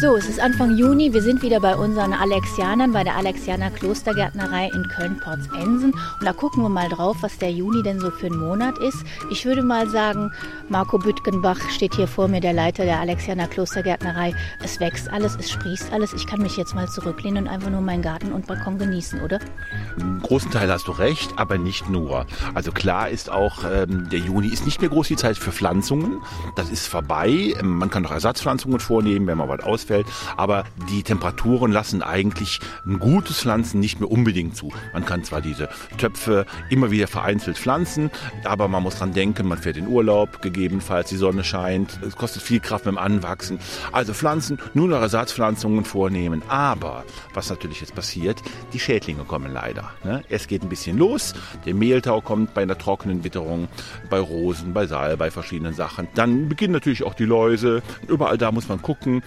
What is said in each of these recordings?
So, es ist Anfang Juni. Wir sind wieder bei unseren Alexianern, bei der Alexianer Klostergärtnerei in Köln-Porzensen. Und da gucken wir mal drauf, was der Juni denn so für ein Monat ist. Ich würde mal sagen, Marco Büttgenbach steht hier vor mir, der Leiter der Alexianer Klostergärtnerei. Es wächst alles, es sprießt alles. Ich kann mich jetzt mal zurücklehnen und einfach nur meinen Garten und Balkon genießen, oder? Im großen Teil hast du recht, aber nicht nur. Also klar ist auch, ähm, der Juni ist nicht mehr groß die Zeit für Pflanzungen. Das ist vorbei. Man kann noch Ersatzpflanzungen vornehmen, wenn man was ausfällt ausfällt. Aber die Temperaturen lassen eigentlich ein gutes Pflanzen nicht mehr unbedingt zu. Man kann zwar diese Töpfe immer wieder vereinzelt pflanzen, aber man muss dran denken, man fährt in Urlaub, gegebenenfalls die Sonne scheint. Es kostet viel Kraft beim Anwachsen. Also Pflanzen, nur noch Ersatzpflanzungen vornehmen. Aber was natürlich jetzt passiert, die Schädlinge kommen leider. Ne? Es geht ein bisschen los. Der Mehltau kommt bei einer trockenen Witterung, bei Rosen, bei Saal, bei verschiedenen Sachen. Dann beginnen natürlich auch die Läuse. Überall da muss man gucken.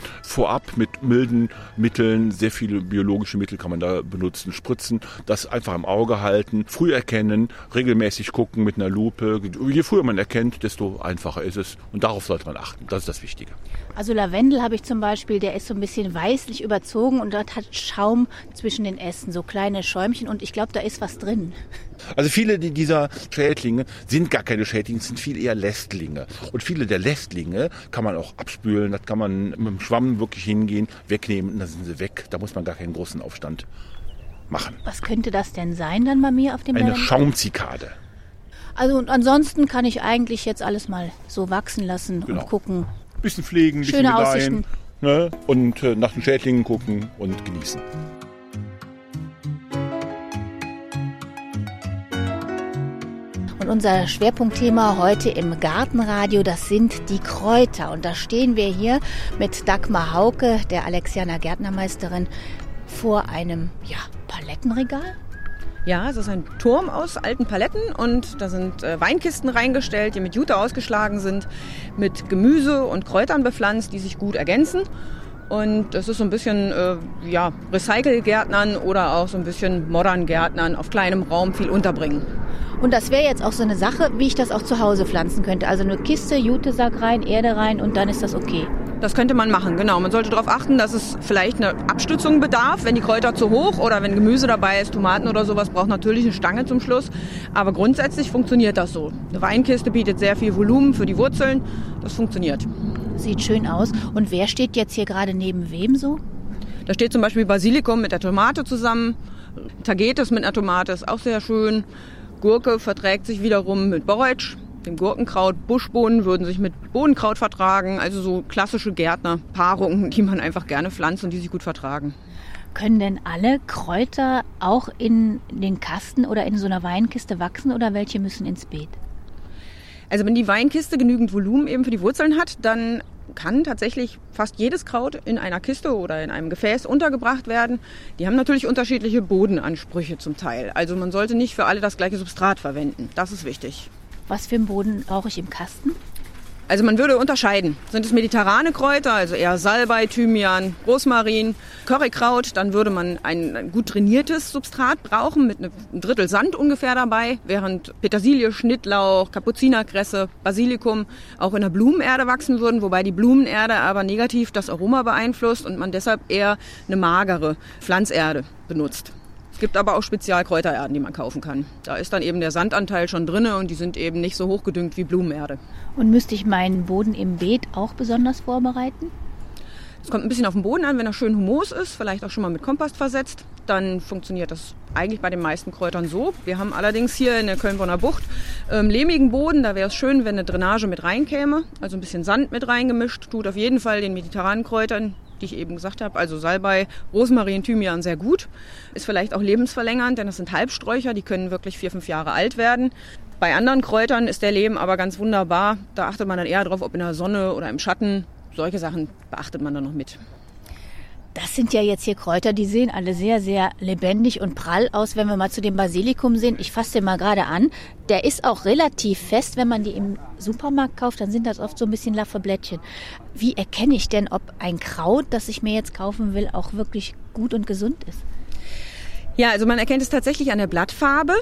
Vorab ab mit milden Mitteln. Sehr viele biologische Mittel kann man da benutzen, spritzen, das einfach im Auge halten, früh erkennen, regelmäßig gucken mit einer Lupe. Je früher man erkennt, desto einfacher ist es. Und darauf sollte man achten. Das ist das Wichtige. Also Lavendel habe ich zum Beispiel, der ist so ein bisschen weißlich überzogen und dort hat Schaum zwischen den Ästen, so kleine Schäumchen und ich glaube, da ist was drin. Also viele dieser Schädlinge sind gar keine Schädlinge, sind viel eher Lästlinge. Und viele der Lästlinge kann man auch abspülen, das kann man mit dem Schwamm wirklich hingehen, wegnehmen und dann sind sie weg. Da muss man gar keinen großen Aufstand machen. Was könnte das denn sein dann bei mir auf dem Eine Schaumzikade. Also und ansonsten kann ich eigentlich jetzt alles mal so wachsen lassen genau. und gucken. Bisschen pflegen, bisschen Schöne gedeihen, ne? und äh, nach den Schädlingen gucken und genießen. Und unser Schwerpunktthema heute im Gartenradio, das sind die Kräuter. Und da stehen wir hier mit Dagmar Hauke, der Alexianer Gärtnermeisterin, vor einem ja, Palettenregal. Ja, es ist ein Turm aus alten Paletten und da sind äh, Weinkisten reingestellt, die mit Jute ausgeschlagen sind, mit Gemüse und Kräutern bepflanzt, die sich gut ergänzen. Und das ist so ein bisschen äh, ja, Recycle-Gärtnern oder auch so ein bisschen modern Gärtnern auf kleinem Raum viel unterbringen. Und das wäre jetzt auch so eine Sache, wie ich das auch zu Hause pflanzen könnte. Also eine Kiste, Jutesack rein, Erde rein und dann ist das okay. Das könnte man machen, genau. Man sollte darauf achten, dass es vielleicht eine Abstützung bedarf, wenn die Kräuter zu hoch oder wenn Gemüse dabei ist, Tomaten oder sowas, braucht natürlich eine Stange zum Schluss. Aber grundsätzlich funktioniert das so. Eine Weinkiste bietet sehr viel Volumen für die Wurzeln. Das funktioniert. Sieht schön aus. Und wer steht jetzt hier gerade neben wem so? Da steht zum Beispiel Basilikum mit der Tomate zusammen. Tagetes mit einer Tomate ist auch sehr schön. Gurke verträgt sich wiederum mit Borretsch, dem Gurkenkraut. Buschbohnen würden sich mit Bohnenkraut vertragen. Also so klassische Gärtnerpaarungen, die man einfach gerne pflanzt und die sich gut vertragen. Können denn alle Kräuter auch in den Kasten oder in so einer Weinkiste wachsen oder welche müssen ins Beet? Also wenn die Weinkiste genügend Volumen eben für die Wurzeln hat, dann kann tatsächlich fast jedes Kraut in einer Kiste oder in einem Gefäß untergebracht werden. Die haben natürlich unterschiedliche Bodenansprüche zum Teil. Also man sollte nicht für alle das gleiche Substrat verwenden. Das ist wichtig. Was für einen Boden brauche ich im Kasten? Also man würde unterscheiden. Sind es mediterrane Kräuter, also eher Salbei, Thymian, Rosmarin, Currykraut, dann würde man ein, gut trainiertes Substrat brauchen mit einem Drittel Sand ungefähr dabei, während Petersilie, Schnittlauch, Kapuzinerkresse, Basilikum auch in der Blumenerde wachsen würden, wobei die Blumenerde aber negativ das Aroma beeinflusst und man deshalb eher eine magere Pflanzerde benutzt. Es gibt aber auch Spezialkräutererden, die man kaufen kann. Da ist dann eben der Sandanteil schon drin und die sind eben nicht so hochgedüngt wie Blumenerde. Und müsste ich meinen Boden im Beet auch besonders vorbereiten? Es kommt ein bisschen auf den Boden an, wenn er schön humus ist, vielleicht auch schon mal mit Kompost versetzt, dann funktioniert das eigentlich bei den meisten Kräutern so. Wir haben allerdings hier in der Köln-Bonner Bucht ähm, lehmigen Boden, da wäre es schön, wenn eine Drainage mit reinkäme, also ein bisschen Sand mit reingemischt, tut auf jeden Fall den mediterranen Kräutern die ich eben gesagt habe, also Salbei, Rosmarin, Thymian sehr gut. Ist vielleicht auch lebensverlängernd, denn das sind Halbsträucher, die können wirklich vier, fünf Jahre alt werden. Bei anderen Kräutern ist der Lehm aber ganz wunderbar. Da achtet man dann eher drauf, ob in der Sonne oder im Schatten. Solche Sachen beachtet man dann noch mit. Das sind ja jetzt hier Kräuter, die sehen alle sehr, sehr lebendig und prall aus. Wenn wir mal zu dem Basilikum sehen, ich fasse den mal gerade an, der ist auch relativ fest. Wenn man die im Supermarkt kauft, dann sind das oft so ein bisschen laffe Blättchen. Wie erkenne ich denn, ob ein Kraut, das ich mir jetzt kaufen will, auch wirklich gut und gesund ist? Ja, also man erkennt es tatsächlich an der Blattfarbe.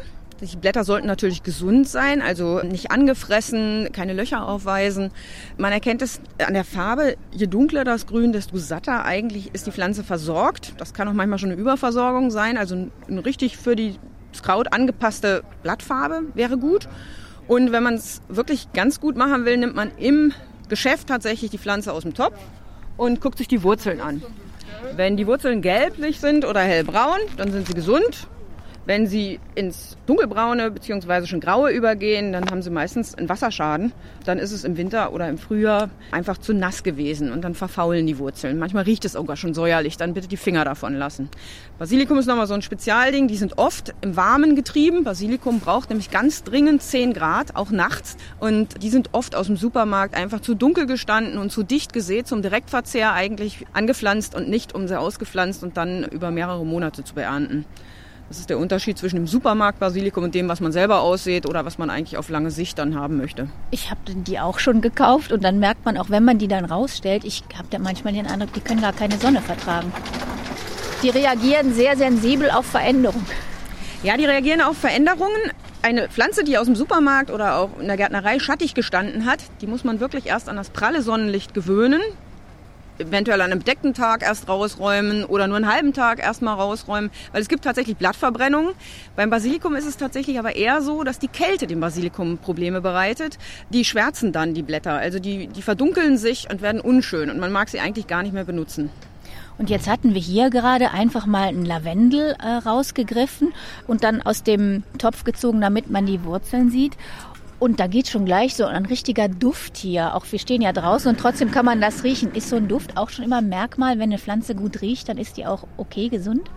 Die Blätter sollten natürlich gesund sein, also nicht angefressen, keine Löcher aufweisen. Man erkennt es an der Farbe. Je dunkler das Grün, desto satter eigentlich ist die Pflanze versorgt. Das kann auch manchmal schon eine Überversorgung sein. Also eine richtig für die Kraut angepasste Blattfarbe wäre gut. Und wenn man es wirklich ganz gut machen will, nimmt man im Geschäft tatsächlich die Pflanze aus dem Topf und guckt sich die Wurzeln an. Wenn die Wurzeln gelblich sind oder hellbraun, dann sind sie gesund. Wenn sie ins dunkelbraune bzw. schon graue übergehen, dann haben sie meistens einen Wasserschaden. Dann ist es im Winter oder im Frühjahr einfach zu nass gewesen und dann verfaulen die Wurzeln. Manchmal riecht es sogar schon säuerlich, dann bitte die Finger davon lassen. Basilikum ist nochmal so ein Spezialding. Die sind oft im Warmen getrieben. Basilikum braucht nämlich ganz dringend 10 Grad, auch nachts. Und die sind oft aus dem Supermarkt einfach zu dunkel gestanden und zu dicht gesät zum Direktverzehr eigentlich angepflanzt und nicht um sie ausgepflanzt und dann über mehrere Monate zu beernten. Das ist der Unterschied zwischen dem Supermarkt-Basilikum und dem, was man selber aussät oder was man eigentlich auf lange Sicht dann haben möchte. Ich habe die auch schon gekauft und dann merkt man, auch wenn man die dann rausstellt, ich habe da manchmal den Eindruck, die können gar keine Sonne vertragen. Die reagieren sehr sensibel auf Veränderungen. Ja, die reagieren auf Veränderungen. Eine Pflanze, die aus dem Supermarkt oder auch in der Gärtnerei schattig gestanden hat, die muss man wirklich erst an das pralle Sonnenlicht gewöhnen eventuell an einem bedeckten Tag erst rausräumen oder nur einen halben Tag erstmal rausräumen, weil es gibt tatsächlich Blattverbrennung. Beim Basilikum ist es tatsächlich aber eher so, dass die Kälte dem Basilikum Probleme bereitet. Die schwärzen dann die Blätter, also die, die verdunkeln sich und werden unschön und man mag sie eigentlich gar nicht mehr benutzen. Und jetzt hatten wir hier gerade einfach mal einen Lavendel äh, rausgegriffen und dann aus dem Topf gezogen, damit man die Wurzeln sieht. Und da geht schon gleich so ein richtiger Duft hier. Auch wir stehen ja draußen und trotzdem kann man das riechen. Ist so ein Duft auch schon immer ein Merkmal, wenn eine Pflanze gut riecht, dann ist die auch okay gesund?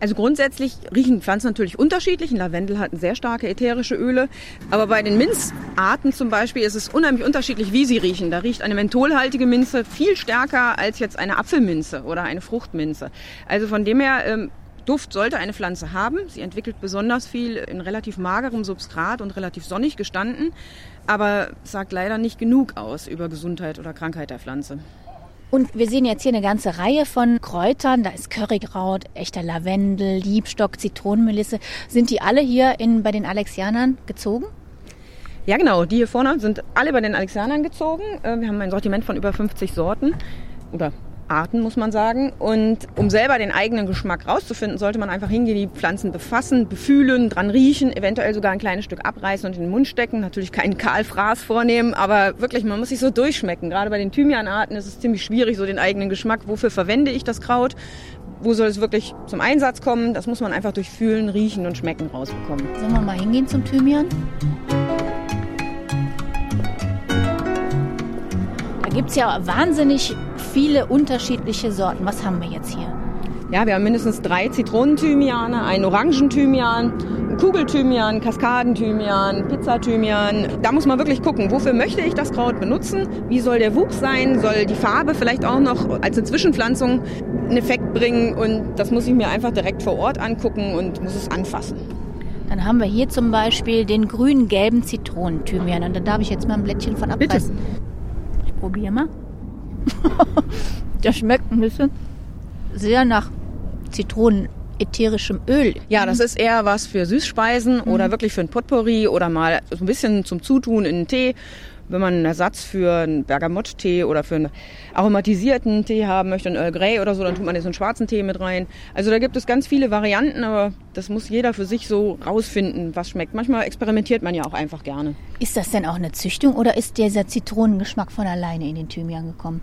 Also grundsätzlich riechen Pflanzen natürlich unterschiedlich. Ein Lavendel hat sehr starke ätherische Öle. Aber bei den Minzarten zum Beispiel ist es unheimlich unterschiedlich, wie sie riechen. Da riecht eine mentholhaltige Minze viel stärker als jetzt eine Apfelminze oder eine Fruchtminze. Also von dem her ähm, Duft sollte eine Pflanze haben. Sie entwickelt besonders viel in relativ magerem Substrat und relativ sonnig gestanden, aber sagt leider nicht genug aus über Gesundheit oder Krankheit der Pflanze. Und wir sehen jetzt hier eine ganze Reihe von Kräutern. Da ist Currykraut, echter Lavendel, Liebstock, Zitronenmelisse. Sind die alle hier in, bei den Alexianern gezogen? Ja, genau. Die hier vorne sind alle bei den Alexianern gezogen. Äh, wir haben ein Sortiment von über 50 Sorten oder Arten, muss man sagen. Und um selber den eigenen Geschmack rauszufinden, sollte man einfach hingehen, die Pflanzen befassen, befühlen, dran riechen, eventuell sogar ein kleines Stück abreißen und in den Mund stecken. Natürlich keinen Kahlfraß vornehmen, aber wirklich, man muss sich so durchschmecken. Gerade bei den Thymianarten ist es ziemlich schwierig, so den eigenen Geschmack. Wofür verwende ich das Kraut? Wo soll es wirklich zum Einsatz kommen? Das muss man einfach durch Fühlen, Riechen und Schmecken rausbekommen. Sollen wir mal hingehen zum Thymian? Da gibt es ja wahnsinnig viele unterschiedliche Sorten. Was haben wir jetzt hier? Ja, wir haben mindestens drei Zitronenthymiane, einen Orangenthymian, einen Kugelthymian, Kaskadenthymian, Pizzathymian. Da muss man wirklich gucken, wofür möchte ich das Kraut benutzen? Wie soll der Wuchs sein? Soll die Farbe vielleicht auch noch als eine Zwischenpflanzung einen Effekt bringen? Und das muss ich mir einfach direkt vor Ort angucken und muss es anfassen. Dann haben wir hier zum Beispiel den grün-gelben Zitronenthymian. Und da darf ich jetzt mal ein Blättchen von abreißen. Bitte. Ich probiere mal. Der schmeckt ein bisschen sehr nach Zitronen ätherischem Öl. Ja, das ist eher was für Süßspeisen mhm. oder wirklich für ein Potpourri oder mal so ein bisschen zum Zutun in einen Tee wenn man einen Ersatz für einen Bergamott-Tee oder für einen aromatisierten Tee haben möchte, einen Earl Grey oder so, dann tut man jetzt einen schwarzen Tee mit rein. Also da gibt es ganz viele Varianten, aber das muss jeder für sich so rausfinden, was schmeckt. Manchmal experimentiert man ja auch einfach gerne. Ist das denn auch eine Züchtung oder ist dieser Zitronengeschmack von alleine in den Thymian gekommen?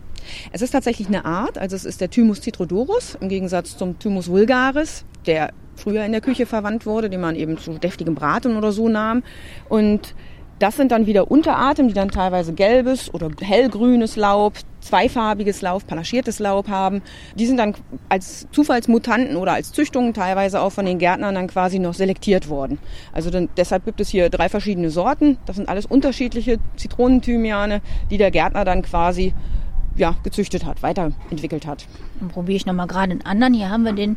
Es ist tatsächlich eine Art, also es ist der Thymus citrodorus im Gegensatz zum Thymus vulgaris, der früher in der Küche verwandt wurde, den man eben zu deftigem Braten oder so nahm. Und das sind dann wieder Unterarten, die dann teilweise gelbes oder hellgrünes Laub, zweifarbiges Laub, panaschiertes Laub haben. Die sind dann als Zufallsmutanten oder als Züchtungen teilweise auch von den Gärtnern dann quasi noch selektiert worden. Also dann, deshalb gibt es hier drei verschiedene Sorten. Das sind alles unterschiedliche Zitronenthymiane, die der Gärtner dann quasi ja, gezüchtet hat, weiterentwickelt hat. Dann probiere ich nochmal gerade einen anderen. Hier haben wir den,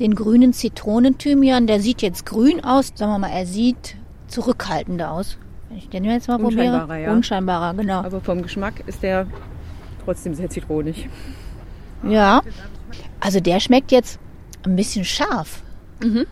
den grünen Zitronenthymian. Der sieht jetzt grün aus. Sagen wir mal, er sieht zurückhaltender aus. Ich den jetzt mal Unscheinbarer, probiere. Ja. Unscheinbarer, genau. Aber vom Geschmack ist der trotzdem sehr zitronig. Ja. Also der schmeckt jetzt ein bisschen scharf. Mhm.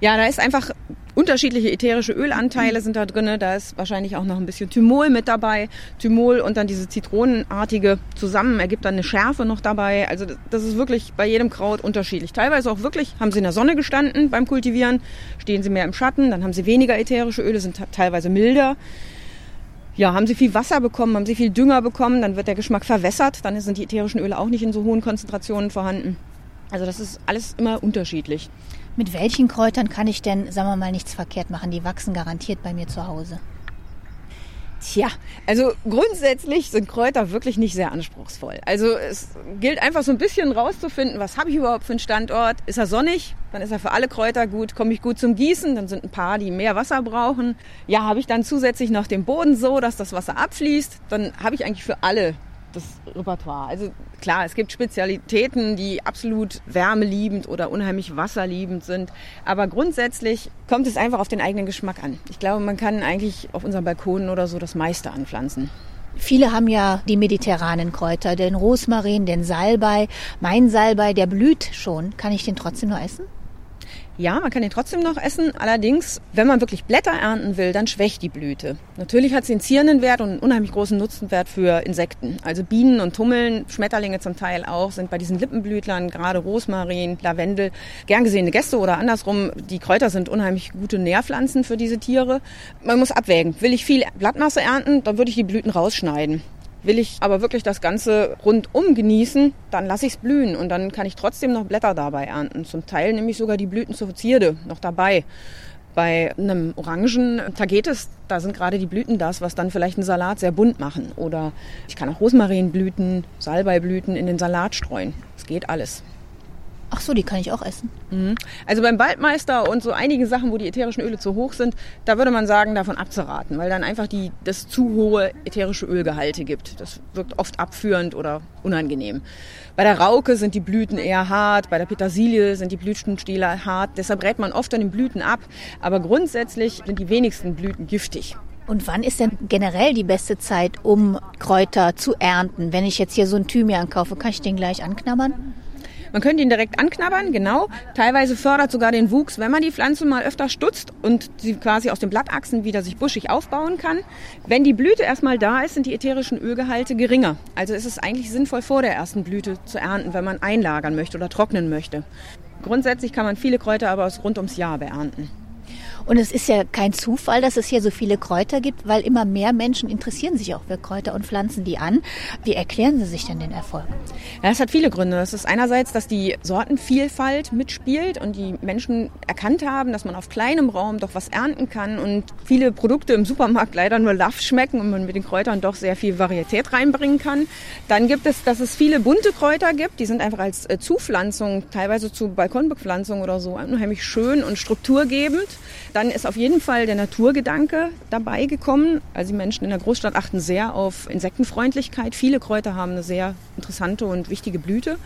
Ja, da ist einfach Unterschiedliche ätherische Ölanteile sind da drin. Da ist wahrscheinlich auch noch ein bisschen Thymol mit dabei. Thymol und dann diese zitronenartige zusammen ergibt dann eine Schärfe noch dabei. Also das ist wirklich bei jedem Kraut unterschiedlich. Teilweise auch wirklich, haben sie in der Sonne gestanden beim Kultivieren, stehen sie mehr im Schatten, dann haben sie weniger ätherische Öle, sind teilweise milder. Ja, haben sie viel Wasser bekommen, haben sie viel Dünger bekommen, dann wird der Geschmack verwässert, dann sind die ätherischen Öle auch nicht in so hohen Konzentrationen vorhanden. Also das ist alles immer unterschiedlich. Mit welchen Kräutern kann ich denn, sagen wir mal, nichts verkehrt machen? Die wachsen garantiert bei mir zu Hause. Tja, also grundsätzlich sind Kräuter wirklich nicht sehr anspruchsvoll. Also es gilt einfach so ein bisschen rauszufinden, was habe ich überhaupt für einen Standort? Ist er sonnig? Dann ist er für alle Kräuter gut. Komme ich gut zum Gießen? Dann sind ein paar, die mehr Wasser brauchen. Ja, habe ich dann zusätzlich noch den Boden so, dass das Wasser abfließt? Dann habe ich eigentlich für alle das Repertoire. Also klar, es gibt Spezialitäten, die absolut wärmeliebend oder unheimlich wasserliebend sind. Aber grundsätzlich kommt es einfach auf den eigenen Geschmack an. Ich glaube, man kann eigentlich auf unseren Balkonen oder so das meiste anpflanzen. Viele haben ja die mediterranen Kräuter, den Rosmarin, den Salbei. Mein Salbei, der blüht schon. Kann ich den trotzdem nur essen? Ja, man kann ihn trotzdem noch essen. Allerdings, wenn man wirklich Blätter ernten will, dann schwächt die Blüte. Natürlich hat sie einen zierenden Wert und einen unheimlich großen Nutzenwert für Insekten. Also Bienen und Tummeln, Schmetterlinge zum Teil auch, sind bei diesen Lippenblütlern, gerade Rosmarin, Lavendel, gern gesehene Gäste oder andersrum. Die Kräuter sind unheimlich gute Nährpflanzen für diese Tiere. Man muss abwägen. Will ich viel Blattmasse ernten, dann würde ich die Blüten rausschneiden. Will ich aber wirklich das Ganze rundum genießen, dann lasse ich es blühen und dann kann ich trotzdem noch Blätter dabei ernten. Zum Teil nehme ich sogar die Blüten zur Zierde noch dabei. Bei einem Orangen Tagetes, da sind gerade die Blüten das, was dann vielleicht einen Salat sehr bunt machen. Oder ich kann auch Rosmarinblüten, Salbeiblüten in den Salat streuen. Es geht alles. Ach so, die kann ich auch essen. Mhm. Also beim Waldmeister und so einige Sachen, wo die ätherischen Öle zu hoch sind, da würde man sagen, davon abzuraten, weil dann einfach die, das zu hohe ätherische Ölgehalte gibt. Das wirkt oft abführend oder unangenehm. Bei der Rauke sind die Blüten eher hart, bei der Petersilie sind die Blütenstiele hart. Deshalb rät man oft an den Blüten ab. Aber grundsätzlich sind die wenigsten Blüten giftig. Und wann ist denn generell die beste Zeit, um Kräuter zu ernten? Wenn ich jetzt hier so einen Thymian kaufe, kann ich den gleich anknabbern? Man könnte ihn direkt anknabbern, genau. Teilweise fördert sogar den Wuchs, wenn man die Pflanze mal öfter stutzt und sie quasi aus den Blattachsen wieder sich buschig aufbauen kann. Wenn die Blüte erstmal da ist, sind die ätherischen Ölgehalte geringer. Also ist es eigentlich sinnvoll, vor der ersten Blüte zu ernten, wenn man einlagern möchte oder trocknen möchte. Grundsätzlich kann man viele Kräuter aber rund ums Jahr beernten. Und es ist ja kein Zufall, dass es hier so viele Kräuter gibt, weil immer mehr Menschen interessieren sich auch für Kräuter und pflanzen die an. Wie erklären Sie sich denn den Erfolg? Ja, das hat viele Gründe. Das ist einerseits, dass die Sortenvielfalt mitspielt und die Menschen erkannt haben, dass man auf kleinem Raum doch was ernten kann und viele Produkte im Supermarkt leider nur Laff schmecken und man mit den Kräutern doch sehr viel Varietät reinbringen kann. Dann gibt es, dass es viele bunte Kräuter gibt. Die sind einfach als äh, Zupflanzung, teilweise zu Balkonbepflanzung oder so, unheimlich schön und strukturgebend. Dann ist auf jeden Fall der Naturgedanke dabei gekommen. Also die Menschen in der Großstadt achten sehr auf Insektenfreundlichkeit. Viele Kräuter haben eine sehr interessante und wichtige Blüte.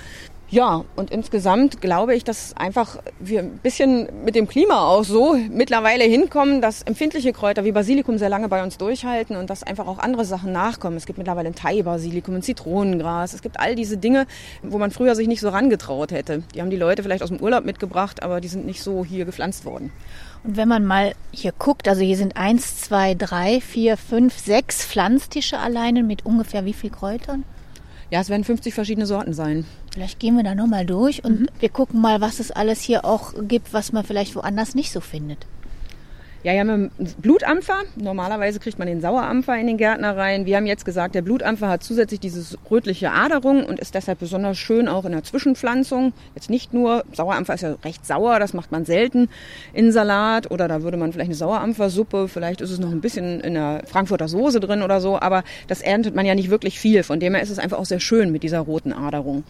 Ja, und insgesamt glaube ich, dass einfach wir ein bisschen mit dem Klima auch so mittlerweile hinkommen, dass empfindliche Kräuter wie Basilikum sehr lange bei uns durchhalten und dass einfach auch andere Sachen nachkommen. Es gibt mittlerweile ein Thai-Basilikum, ein Zitronengras. Es gibt all diese Dinge, wo man früher sich nicht so rangetraut hätte. Die haben die Leute vielleicht aus dem Urlaub mitgebracht, aber die sind nicht so hier gepflanzt worden. Und wenn man mal hier guckt, also hier sind eins, zwei, drei, vier, fünf, sechs Pflanztische alleine mit ungefähr wie viel Kräutern? Ja, es werden 50 verschiedene Sorten sein. Vielleicht gehen wir da nochmal durch und mhm. wir gucken mal, was es alles hier auch gibt, was man vielleicht woanders nicht so findet. Ja, wir haben Blutampfer. Normalerweise kriegt man den Sauerampfer in den Gärtner rein. Wir haben jetzt gesagt, der Blutampfer hat zusätzlich diese rötliche Aderung und ist deshalb besonders schön auch in der Zwischenpflanzung. Jetzt nicht nur, Sauerampfer ist ja recht sauer, das macht man selten in Salat oder da würde man vielleicht eine Sauerampfersuppe, vielleicht ist es noch ein bisschen in der Frankfurter Soße drin oder so, aber das erntet man ja nicht wirklich viel. Von dem her ist es einfach auch sehr schön mit dieser roten Aderung.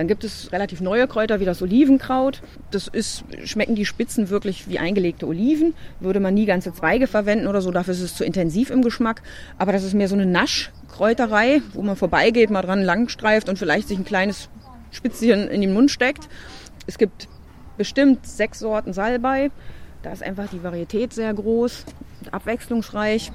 Dann gibt es relativ neue Kräuter wie das Olivenkraut. Das ist, schmecken die Spitzen wirklich wie eingelegte Oliven. Würde man nie ganze Zweige verwenden oder so, dafür ist es zu intensiv im Geschmack. Aber das ist mehr so eine Naschkräuterei, wo man vorbeigeht, mal dran langstreift und vielleicht sich ein kleines Spitzchen in den Mund steckt. Es gibt bestimmt sechs Sorten Salbei. Da ist einfach die Varietät sehr groß abwechslungsreich.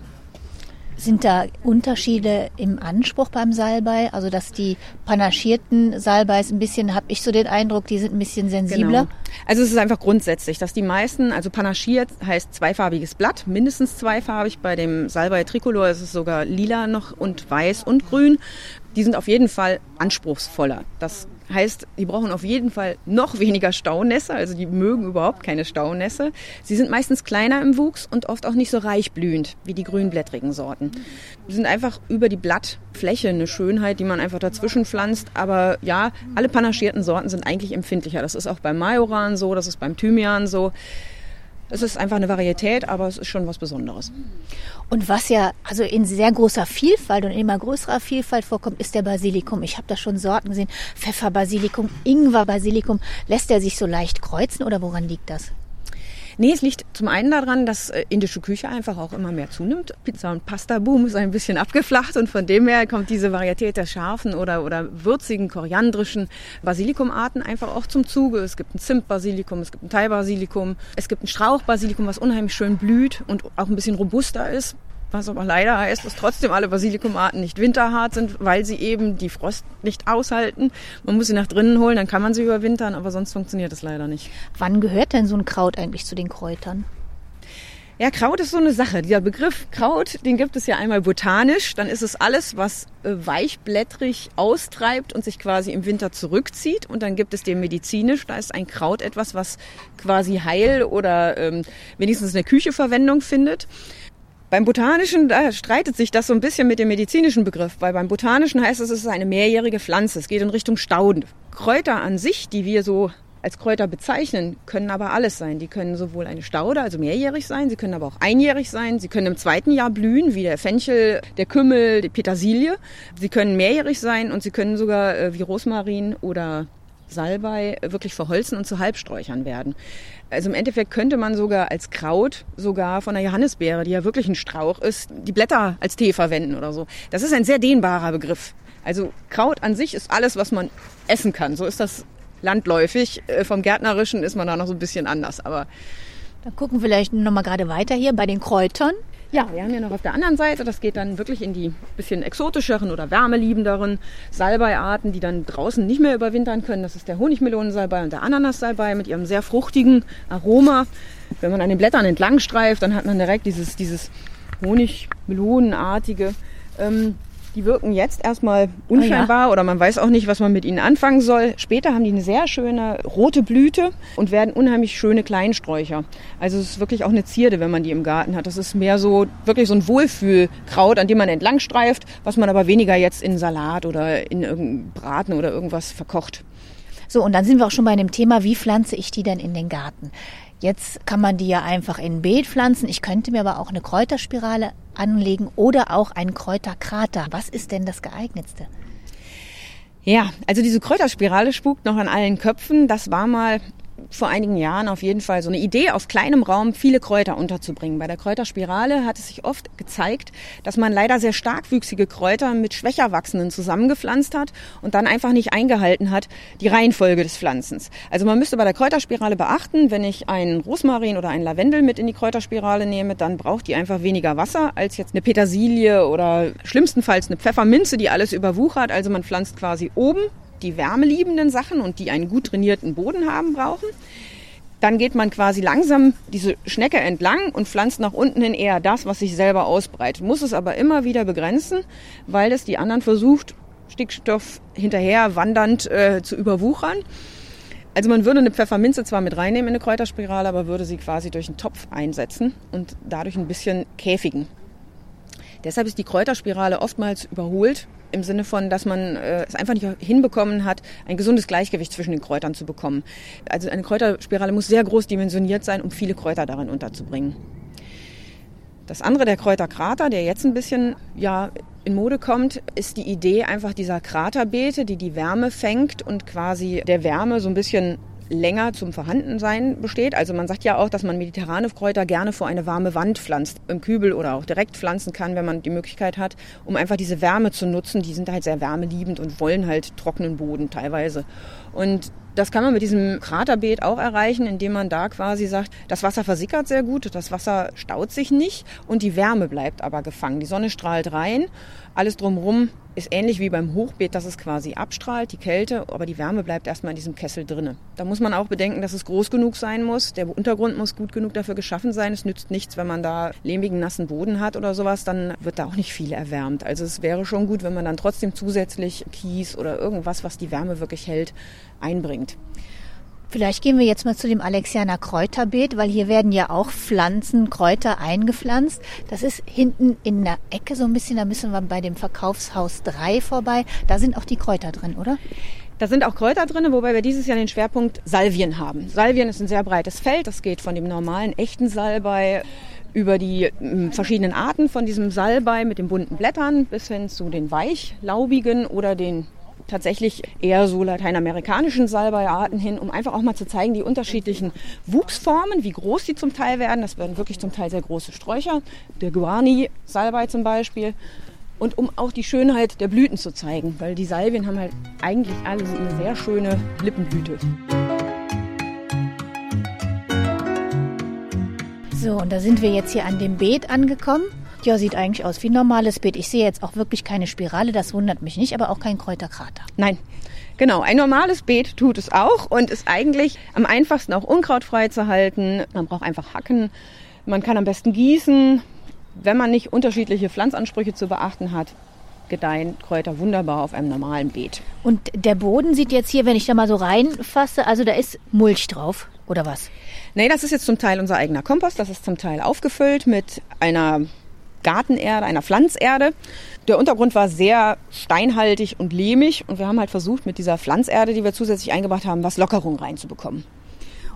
Sind da Unterschiede im Anspruch beim Salbei? Also dass die panaschierten Salbeis ein bisschen, habe ich so den Eindruck, die sind ein bisschen sensibler? Genau. Also es ist einfach grundsätzlich, dass die meisten, also panaschiert heißt zweifarbiges Blatt, mindestens zweifarbig. Bei dem Salbei Tricolor ist es sogar lila noch und weiß und grün. Die sind auf jeden Fall anspruchsvoller. Das Heißt, die brauchen auf jeden Fall noch weniger Staunässe, also die mögen überhaupt keine Staunässe. Sie sind meistens kleiner im Wuchs und oft auch nicht so reich blühend wie die grünblättrigen Sorten. Sie sind einfach über die Blattfläche eine Schönheit, die man einfach dazwischen pflanzt. Aber ja, alle panaschierten Sorten sind eigentlich empfindlicher. Das ist auch beim Majoran so, das ist beim Thymian so. Es ist einfach eine Varietät, aber es ist schon was Besonderes. Und was ja also in sehr großer Vielfalt und immer größerer Vielfalt vorkommt, ist der Basilikum. Ich habe da schon Sorten gesehen. Pfefferbasilikum, Ingwerbasilikum. Lässt er sich so leicht kreuzen oder woran liegt das? Nee, es liegt zum einen daran, dass äh, indische Küche einfach auch immer mehr zunimmt. Pizza- und Pasta-Boom ist ein bisschen abgeflacht und von dem her kommt diese Varietät der scharfen oder, oder würzigen, koriandrischen Basilikumarten einfach auch zum Zuge. Es gibt ein Zimtbasilikum, es gibt ein Thai-Basilikum, es gibt ein Strauchbasilikum, was unheimlich schön blüht und auch ein bisschen robuster ist. Was aber leider heißt, dass trotzdem alle Basilikumarten nicht winterhart sind, weil sie eben die Frost nicht aushalten. Man muss sie nach drinnen holen, dann kann man sie überwintern, aber sonst funktioniert es leider nicht. Wann gehört denn so ein Kraut eigentlich zu den Kräutern? Ja, Kraut ist so eine Sache. Dieser Begriff Kraut, den gibt es ja einmal botanisch. Dann ist es alles, was äh, weichblättrig austreibt und sich quasi im Winter zurückzieht. Und dann gibt es den medizinisch. Da ist ein Kraut etwas, was quasi heil oder ähm, wenigstens in der Küche Verwendung findet. Beim Botanischen, streitet sich das so ein bisschen mit dem medizinischen Begriff, weil beim Botanischen heißt es, es ist eine mehrjährige Pflanze. Es geht in Richtung Stauden. Kräuter an sich, die wir so als Kräuter bezeichnen, können aber alles sein. Die können sowohl eine Staude, also mehrjährig sein, sie können aber auch einjährig sein, sie können im zweiten Jahr blühen, wie der Fenchel, der Kümmel, die Petersilie. Sie können mehrjährig sein und sie können sogar äh, wie Rosmarin oder Salbei wirklich verholzen und zu Halbsträuchern werden. Also im Endeffekt könnte man sogar als Kraut sogar von der Johannisbeere, die ja wirklich ein Strauch ist, die Blätter als Tee verwenden oder so. Das ist ein sehr dehnbarer Begriff. Also Kraut an sich ist alles, was man essen kann. So ist das landläufig. Äh, vom Gärtnerischen ist man da noch so ein bisschen anders. Aber dann gucken wir vielleicht nochmal gerade weiter hier bei den Kräutern. Ja, wir haben ja noch auf der anderen Seite, das geht dann wirklich in die bisschen exotischeren oder wärmeliebenderen Salbeiarten, die dann draußen nicht mehr überwintern können. Das ist der Honigmelonensalbei und der Ananassalbei mit ihrem sehr fruchtigen Aroma. Wenn man an den Blättern entlang streift, dann hat man direkt dieses, dieses Honigmelonenartige. Ähm, die wirken jetzt erstmal unscheinbar ah, ja. oder man weiß auch nicht, was man mit ihnen anfangen soll. Später haben die eine sehr schöne rote Blüte und werden unheimlich schöne Kleinsträucher. Also es ist wirklich auch eine Zierde, wenn man die im Garten hat. Das ist mehr so wirklich so ein Wohlfühlkraut, an dem man entlang streift, was man aber weniger jetzt in Salat oder in irgendeinem Braten oder irgendwas verkocht. So, und dann sind wir auch schon bei dem Thema, wie pflanze ich die denn in den Garten? Jetzt kann man die ja einfach in ein Beet pflanzen. Ich könnte mir aber auch eine Kräuterspirale anlegen oder auch einen Kräuterkrater. Was ist denn das geeignetste? Ja, also diese Kräuterspirale spukt noch an allen Köpfen. Das war mal vor einigen Jahren auf jeden Fall so eine Idee, auf kleinem Raum viele Kräuter unterzubringen. Bei der Kräuterspirale hat es sich oft gezeigt, dass man leider sehr starkwüchsige Kräuter mit schwächer wachsenden zusammengepflanzt hat und dann einfach nicht eingehalten hat, die Reihenfolge des Pflanzens. Also man müsste bei der Kräuterspirale beachten, wenn ich einen Rosmarin oder einen Lavendel mit in die Kräuterspirale nehme, dann braucht die einfach weniger Wasser als jetzt eine Petersilie oder schlimmstenfalls eine Pfefferminze, die alles überwuchert. Also man pflanzt quasi oben die wärmeliebenden Sachen und die einen gut trainierten Boden haben brauchen. Dann geht man quasi langsam diese Schnecke entlang und pflanzt nach unten hin eher das, was sich selber ausbreitet. Muss es aber immer wieder begrenzen, weil es die anderen versucht, Stickstoff hinterher wandernd äh, zu überwuchern. Also man würde eine Pfefferminze zwar mit reinnehmen in eine Kräuterspirale, aber würde sie quasi durch einen Topf einsetzen und dadurch ein bisschen käfigen. Deshalb ist die Kräuterspirale oftmals überholt im Sinne von, dass man äh, es einfach nicht hinbekommen hat, ein gesundes Gleichgewicht zwischen den Kräutern zu bekommen. Also eine Kräuterspirale muss sehr groß dimensioniert sein, um viele Kräuter darin unterzubringen. Das andere, der Kräuterkrater, der jetzt ein bisschen ja, in Mode kommt, ist die Idee einfach dieser Kraterbeete, die die Wärme fängt und quasi der Wärme so ein bisschen länger zum Vorhandensein besteht. Also man sagt ja auch, dass man mediterrane Kräuter gerne vor eine warme Wand pflanzt, im Kübel oder auch direkt pflanzen kann, wenn man die Möglichkeit hat, um einfach diese Wärme zu nutzen. Die sind halt sehr wärmeliebend und wollen halt trockenen Boden teilweise. Und Das kann man mit diesem Kraterbeet auch erreichen, indem man da quasi sagt, das Wasser versickert sehr gut, das Wasser staut sich nicht und die Wärme bleibt aber gefangen. Die Sonne strahlt rein, alles drumherum ist ähnlich wie beim Hochbeet, dass es quasi abstrahlt, die Kälte, aber die Wärme bleibt erstmal in diesem Kessel drinne. Da muss man auch bedenken, dass es groß genug sein muss. Der Untergrund muss gut genug dafür geschaffen sein. Es nützt nichts, wenn man da lehmigen, nassen Boden hat oder sowas, dann wird da auch nicht viel erwärmt. Also es wäre schon gut, wenn man dann trotzdem zusätzlich Kies oder irgendwas, was die Wärme wirklich hält, einbringt. Vielleicht gehen wir jetzt mal zu dem Alexianer Kräuterbeet, weil hier werden ja auch Pflanzen, Kräuter eingepflanzt. Das ist hinten in der Ecke so ein bisschen, da müssen wir bei dem Verkaufshaus 3 vorbei. Da sind auch die Kräuter drin, oder? Da sind auch Kräuter drin, wobei wir dieses Jahr den Schwerpunkt Salvien haben. Salvien ist ein sehr breites Feld. Das geht von dem normalen, echten Salbei über die hm, verschiedenen Arten von diesem Salbei mit den bunten Blättern bis hin zu den weichlaubigen oder den tatsächlich eher so lateinamerikanischen Salbeiarten hin, um einfach auch mal zu zeigen, die unterschiedlichen Wuchsformen, wie groß die zum Teil werden. Das werden wirklich zum Teil sehr große Sträucher. Der Guarni-Salbei zum Beispiel. Und um auch die Schönheit der Blüten zu zeigen, weil die Salvien haben halt eigentlich alle so eine sehr schöne Lippenblüte. So, und da sind wir jetzt hier an dem Beet angekommen. Ja, sieht eigentlich aus wie ein normales Beet. Ich sehe jetzt auch wirklich keine Spirale, das wundert mich nicht, aber auch kein Kräuterkrater. Nein, Genau, ein normales Beet tut es auch und ist eigentlich am einfachsten auch unkrautfrei zu halten. Man braucht einfach Hacken, man kann am besten gießen. Wenn man nicht unterschiedliche Pflanzansprüche zu beachten hat, gedeihen Kräuter wunderbar auf einem normalen Beet. Und der Boden sieht jetzt hier, wenn ich da mal so reinfasse, also da ist Mulch drauf, oder was? Nee, das ist jetzt zum Teil unser eigener Kompost. Das ist zum Teil aufgefüllt mit einer Gartenerde, einer Pflanzerde. Der Untergrund war sehr steinhaltig und lehmig und wir haben halt versucht, mit dieser Pflanzerde, die wir zusätzlich eingebracht haben, was Lockerung reinzubekommen.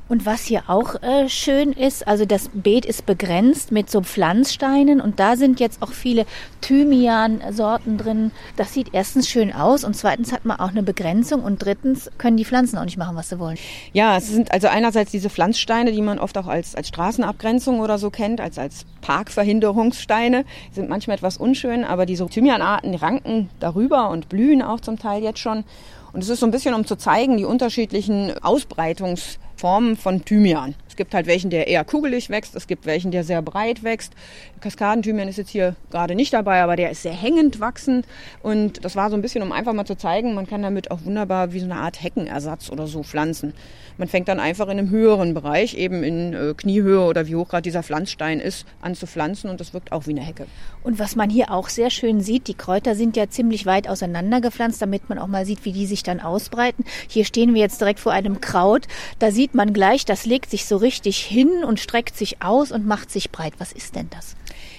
Und was hier auch äh, schön ist, also das Beet ist begrenzt mit so Pflanzsteinen und da sind jetzt auch viele Thymian-Sorten drin. Das sieht erstens schön aus und zweitens hat man auch eine Begrenzung und drittens können die Pflanzen auch nicht machen, was sie wollen. Ja, es sind also einerseits diese Pflanzsteine, die man oft auch als, als Straßenabgrenzung oder so kennt, als, als Parkverhinderungssteine, sind manchmal etwas unschön, aber diese Thymianarten ranken darüber und blühen auch zum Teil jetzt schon. Und es ist so ein bisschen, um zu zeigen, die unterschiedlichen Ausbreitungsformen von Thymian. Gibt halt welchen, der eher kugelig wächst, es gibt welchen, der sehr breit wächst. Kaskadenthymian ist jetzt hier gerade nicht dabei, aber der ist sehr hängend wachsend. Und das war so ein bisschen, um einfach mal zu zeigen, man kann damit auch wunderbar wie so eine Art Heckenersatz oder so pflanzen. Man fängt dann einfach in einem höheren Bereich, eben in äh, Kniehöhe oder wie hoch gerade dieser Pflanzstein ist, an zu pflanzen und das wirkt auch wie eine Hecke. Und was man hier auch sehr schön sieht, die Kräuter sind ja ziemlich weit auseinander gepflanzt, damit man auch mal sieht, wie die sich dann ausbreiten. Hier stehen wir jetzt direkt vor einem Kraut. Da sieht man gleich, das legt sich so richtig hin und streckt sich aus und macht sich breit. Was ist denn das?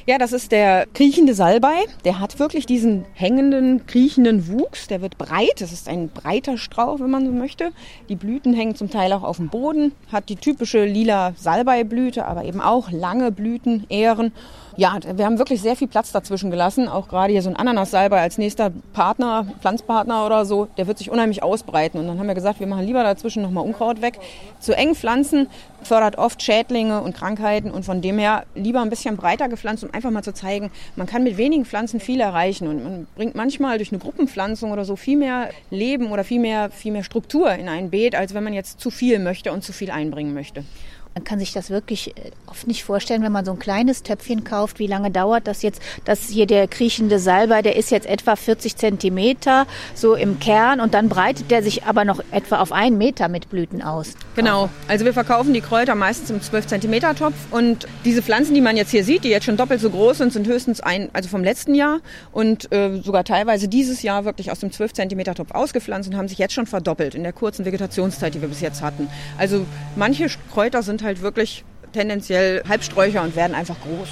Ja, das ist der kriechende Salbei. Der hat wirklich diesen hängenden, kriechenden Wuchs. Der wird breit. Das ist ein breiter Strauch, wenn man so möchte. Die Blüten hängen zum Teil auch auf dem Boden. Hat die typische lila Salbeiblüte, aber eben auch lange Blüten, Ähren ja, wir haben wirklich sehr viel Platz dazwischen gelassen. Auch gerade hier so ein Ananas-Salbei als nächster Partner, Pflanzpartner oder so, der wird sich unheimlich ausbreiten. Und dann haben wir gesagt, wir machen lieber dazwischen nochmal Unkraut weg. Zu eng pflanzen fördert oft Schädlinge und Krankheiten und von dem her lieber ein bisschen breiter gepflanzt, um einfach mal zu zeigen, man kann mit wenigen Pflanzen viel erreichen und man bringt manchmal durch eine Gruppenpflanzung oder so viel mehr Leben oder viel mehr, viel mehr Struktur in ein Beet, als wenn man jetzt zu viel möchte und zu viel einbringen möchte. Man kann sich das wirklich äh, oft nicht vorstellen, wenn man so ein kleines Töpfchen kauft. Wie lange dauert das jetzt? Das hier der kriechende Salbei, der ist jetzt etwa 40 Zentimeter so im Kern und dann breitet der sich aber noch etwa auf einen Meter mit Blüten aus. Genau. Also wir verkaufen die Kräuter meistens im 12 Zentimeter Topf und diese Pflanzen, die man jetzt hier sieht, die jetzt schon doppelt so groß sind, sind höchstens ein, also vom letzten Jahr und äh, sogar teilweise dieses Jahr wirklich aus dem 12 Zentimeter Topf ausgepflanzt und haben sich jetzt schon verdoppelt in der kurzen Vegetationszeit, die wir bis jetzt hatten. Also manche Kräuter sind halt wirklich tendenziell Halbsträucher und werden einfach groß.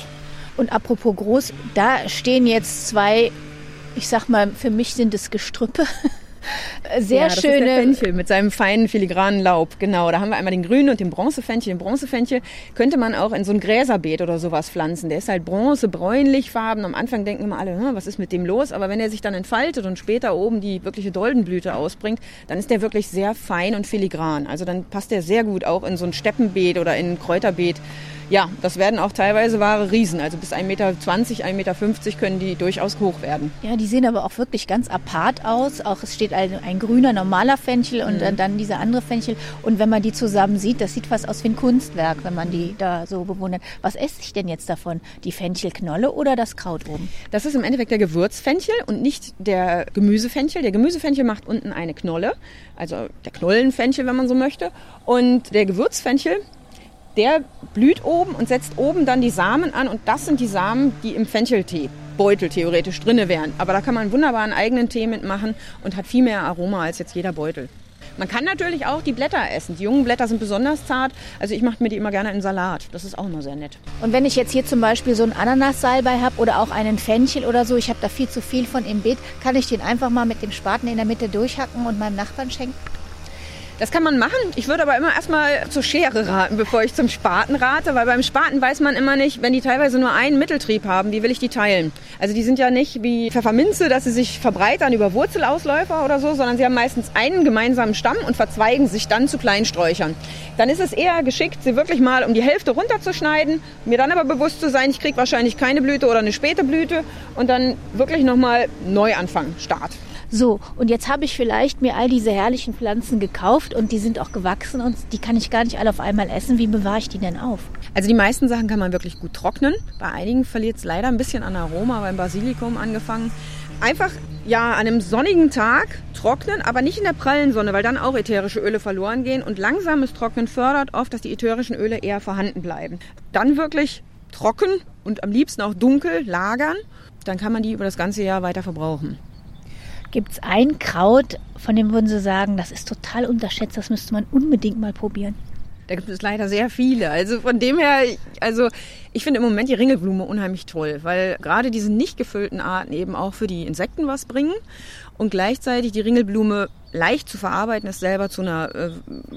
Und apropos groß, da stehen jetzt zwei, ich sag mal, für mich sind es Gestrüppe. Sehr ja, das schöne. Ist der Fenchel mit seinem feinen filigranen Laub. Genau, da haben wir einmal den grünen und den Bronzefenchel. Den Bronzefenchel könnte man auch in so ein Gräserbeet oder sowas pflanzen. Der ist halt bronze, bräunlich farben. Am Anfang denken immer alle, hm, was ist mit dem los? Aber wenn er sich dann entfaltet und später oben die wirkliche Doldenblüte ausbringt, dann ist der wirklich sehr fein und filigran. Also dann passt der sehr gut auch in so ein Steppenbeet oder in ein Kräuterbeet. Ja, das werden auch teilweise wahre Riesen. Also bis 1,20 Meter, 1,50 Meter können die durchaus hoch werden. Ja, die sehen aber auch wirklich ganz apart aus. Auch es steht ein, ein grüner, normaler Fenchel und mhm. dann dieser andere Fenchel. Und wenn man die zusammen sieht, das sieht fast aus wie ein Kunstwerk, wenn man die da so bewundert. Was esse ich denn jetzt davon? Die Fenchelknolle oder das Kraut oben? Das ist im Endeffekt der Gewürzfenchel und nicht der Gemüsefenchel. Der Gemüsefenchel macht unten eine Knolle, also der Knollenfenchel, wenn man so möchte. Und der Gewürzfenchel, der blüht oben und setzt oben dann die Samen an und das sind die Samen, die im Fencheltee Beutel theoretisch drinne wären. Aber da kann man wunderbar einen eigenen Tee mitmachen und hat viel mehr Aroma als jetzt jeder Beutel. Man kann natürlich auch die Blätter essen. Die jungen Blätter sind besonders zart. Also ich mache mir die immer gerne in Salat. Das ist auch immer sehr nett. Und wenn ich jetzt hier zum Beispiel so einen Ananassalbei habe oder auch einen Fenchel oder so, ich habe da viel zu viel von im Beet, kann ich den einfach mal mit dem Spaten in der Mitte durchhacken und meinem Nachbarn schenken? Das kann man machen. Ich würde aber immer erstmal zur Schere raten, bevor ich zum Spaten rate, weil beim Spaten weiß man immer nicht, wenn die teilweise nur einen Mitteltrieb haben, wie will ich die teilen? Also die sind ja nicht wie Pfefferminze, dass sie sich verbreitern über Wurzelausläufer oder so, sondern sie haben meistens einen gemeinsamen Stamm und verzweigen sich dann zu kleinen Sträuchern. Dann ist es eher geschickt, sie wirklich mal um die Hälfte runterzuschneiden, mir dann aber bewusst zu sein, ich kriege wahrscheinlich keine Blüte oder eine späte Blüte und dann wirklich nochmal neu anfangen, Start. So, und jetzt habe ich vielleicht mir all diese herrlichen Pflanzen gekauft und die sind auch gewachsen und die kann ich gar nicht alle auf einmal essen. Wie bewahre ich die denn auf? Also die meisten Sachen kann man wirklich gut trocknen. Bei einigen verliert es leider ein bisschen an Aroma, beim Basilikum angefangen. Einfach ja an einem sonnigen Tag trocknen, aber nicht in der prallen Sonne, weil dann auch ätherische Öle verloren gehen. Und langsames Trocknen fördert oft, dass die ätherischen Öle eher vorhanden bleiben. Dann wirklich trocken und am liebsten auch dunkel lagern. Dann kann man die über das ganze Jahr weiter verbrauchen. Gibt es ein Kraut, von dem würden Sie sagen, das ist total unterschätzt, das müsste man unbedingt mal probieren? Da gibt es leider sehr viele. Also von dem her, also ich finde im Moment die Ringelblume unheimlich toll, weil gerade diese nicht gefüllten Arten eben auch für die Insekten was bringen und gleichzeitig die Ringelblume leicht zu verarbeiten ist selber zu einer äh,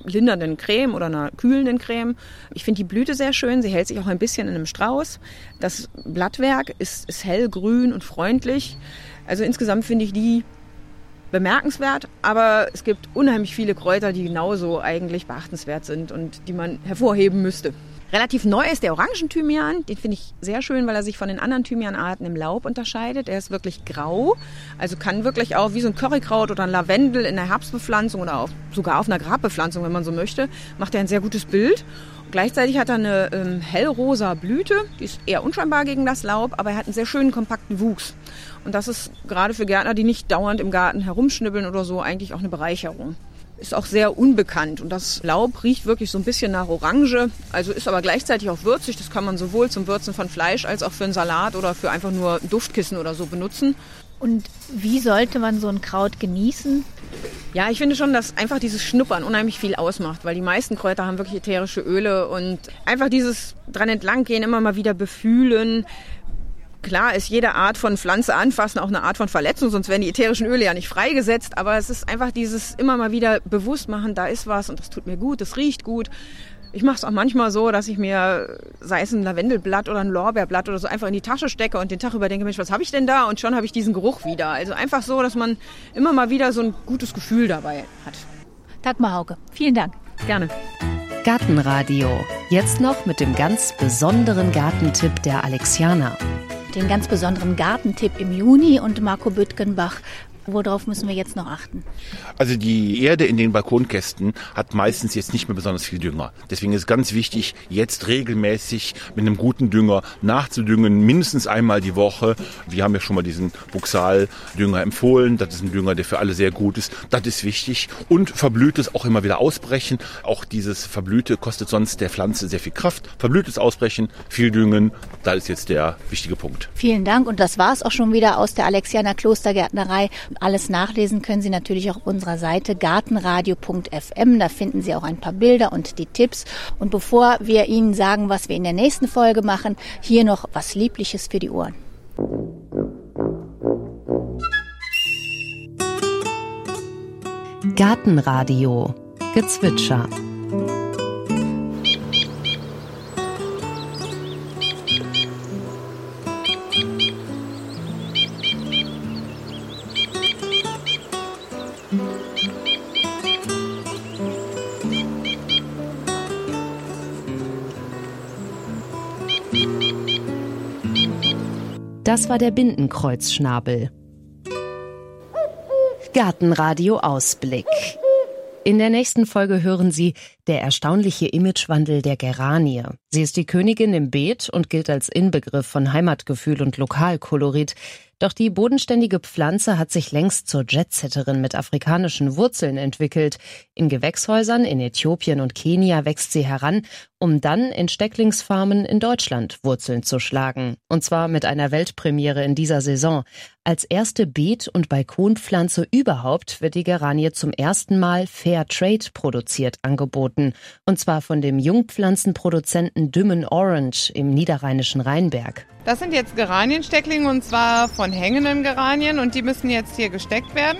lindernden Creme oder einer kühlenden Creme. Ich finde die Blüte sehr schön. Sie hält sich auch ein bisschen in einem Strauß. Das Blattwerk ist, ist hellgrün und freundlich. Also insgesamt finde ich die bemerkenswert, aber es gibt unheimlich viele Kräuter, die genauso eigentlich beachtenswert sind und die man hervorheben müsste. Relativ neu ist der Orangenthymian. Den finde ich sehr schön, weil er sich von den anderen Thymianarten im Laub unterscheidet. Er ist wirklich grau, also kann wirklich auch wie so ein Currykraut oder ein Lavendel in der Herbstbepflanzung oder auch sogar auf einer Grabbepflanzung, wenn man so möchte, macht er ein sehr gutes Bild. Gleichzeitig hat er eine ähm, hellrosa Blüte, die ist eher unscheinbar gegen das Laub, aber er hat einen sehr schönen kompakten Wuchs. Und das ist gerade für Gärtner, die nicht dauernd im Garten herumschnibbeln oder so, eigentlich auch eine Bereicherung. Ist auch sehr unbekannt und das Laub riecht wirklich so ein bisschen nach Orange, also ist aber gleichzeitig auch würzig. Das kann man sowohl zum Würzen von Fleisch als auch für einen Salat oder für einfach nur Duftkissen oder so benutzen. Und wie sollte man so ein Kraut genießen? Ja, ich finde schon, dass einfach dieses Schnuppern unheimlich viel ausmacht, weil die meisten Kräuter haben wirklich ätherische Öle und einfach dieses dran entlanggehen, immer mal wieder befühlen, Klar ist jede Art von Pflanze anfassen auch eine Art von Verletzung, sonst wären die ätherischen Öle ja nicht freigesetzt. Aber es ist einfach dieses immer mal wieder bewusst machen, da ist was und das tut mir gut, das riecht gut. Ich mache es auch manchmal so, dass ich mir, sei es ein Lavendelblatt oder ein Lorbeerblatt oder so, einfach in die Tasche stecke und den Tag über denke, Mensch, was habe ich denn da? Und schon habe ich diesen Geruch wieder. Also einfach so, dass man immer mal wieder so ein gutes Gefühl dabei hat. Dagmar Hauke, vielen Dank. Gerne. Gartenradio. Jetzt noch mit dem ganz besonderen Gartentipp der Alexianer den ganz besonderen Gartentipp im Juni und Marco Büttgenbach Worauf müssen wir jetzt noch achten? Also die Erde in den Balkonkästen hat meistens jetzt nicht mehr besonders viel Dünger. Deswegen ist ganz wichtig, jetzt regelmäßig mit einem guten Dünger nachzudüngen, mindestens einmal die Woche. Wir haben ja schon mal diesen Buxal-Dünger empfohlen. Das ist ein Dünger, der für alle sehr gut ist. Das ist wichtig. Und Verblühtes auch immer wieder ausbrechen. Auch dieses Verblühte kostet sonst der Pflanze sehr viel Kraft. Verblühtes Ausbrechen, viel düngen, das ist jetzt der wichtige Punkt. Vielen Dank und das war es auch schon wieder aus der Alexianer Klostergärtnerei. Alles nachlesen können Sie natürlich auch auf unserer Seite gartenradio.fm. Da finden Sie auch ein paar Bilder und die Tipps. Und bevor wir Ihnen sagen, was wir in der nächsten Folge machen, hier noch was Liebliches für die Ohren. Gartenradio Gezwitscher Das war der Bindenkreuzschnabel. Gartenradio Ausblick. In der nächsten Folge hören Sie der erstaunliche Imagewandel der Geranie. Sie ist die Königin im Beet und gilt als Inbegriff von Heimatgefühl und Lokalkolorit. Doch die bodenständige Pflanze hat sich längst zur Jetsetterin mit afrikanischen Wurzeln entwickelt. In Gewächshäusern in Äthiopien und Kenia wächst sie heran, um dann in Stecklingsfarmen in Deutschland Wurzeln zu schlagen. Und zwar mit einer Weltpremiere in dieser Saison. Als erste Beet- und Balkonpflanze überhaupt wird die Geranie zum ersten Mal Fair Trade produziert angeboten. Und zwar von dem Jungpflanzenproduzenten Dümmen Orange im niederrheinischen Rheinberg. Das sind jetzt Geranienstecklinge und zwar von hängenden Geranien und die müssen jetzt hier gesteckt werden.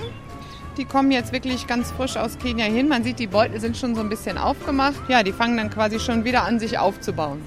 Die kommen jetzt wirklich ganz frisch aus Kenia hin. Man sieht, die Beutel sind schon so ein bisschen aufgemacht. Ja, die fangen dann quasi schon wieder an, sich aufzubauen.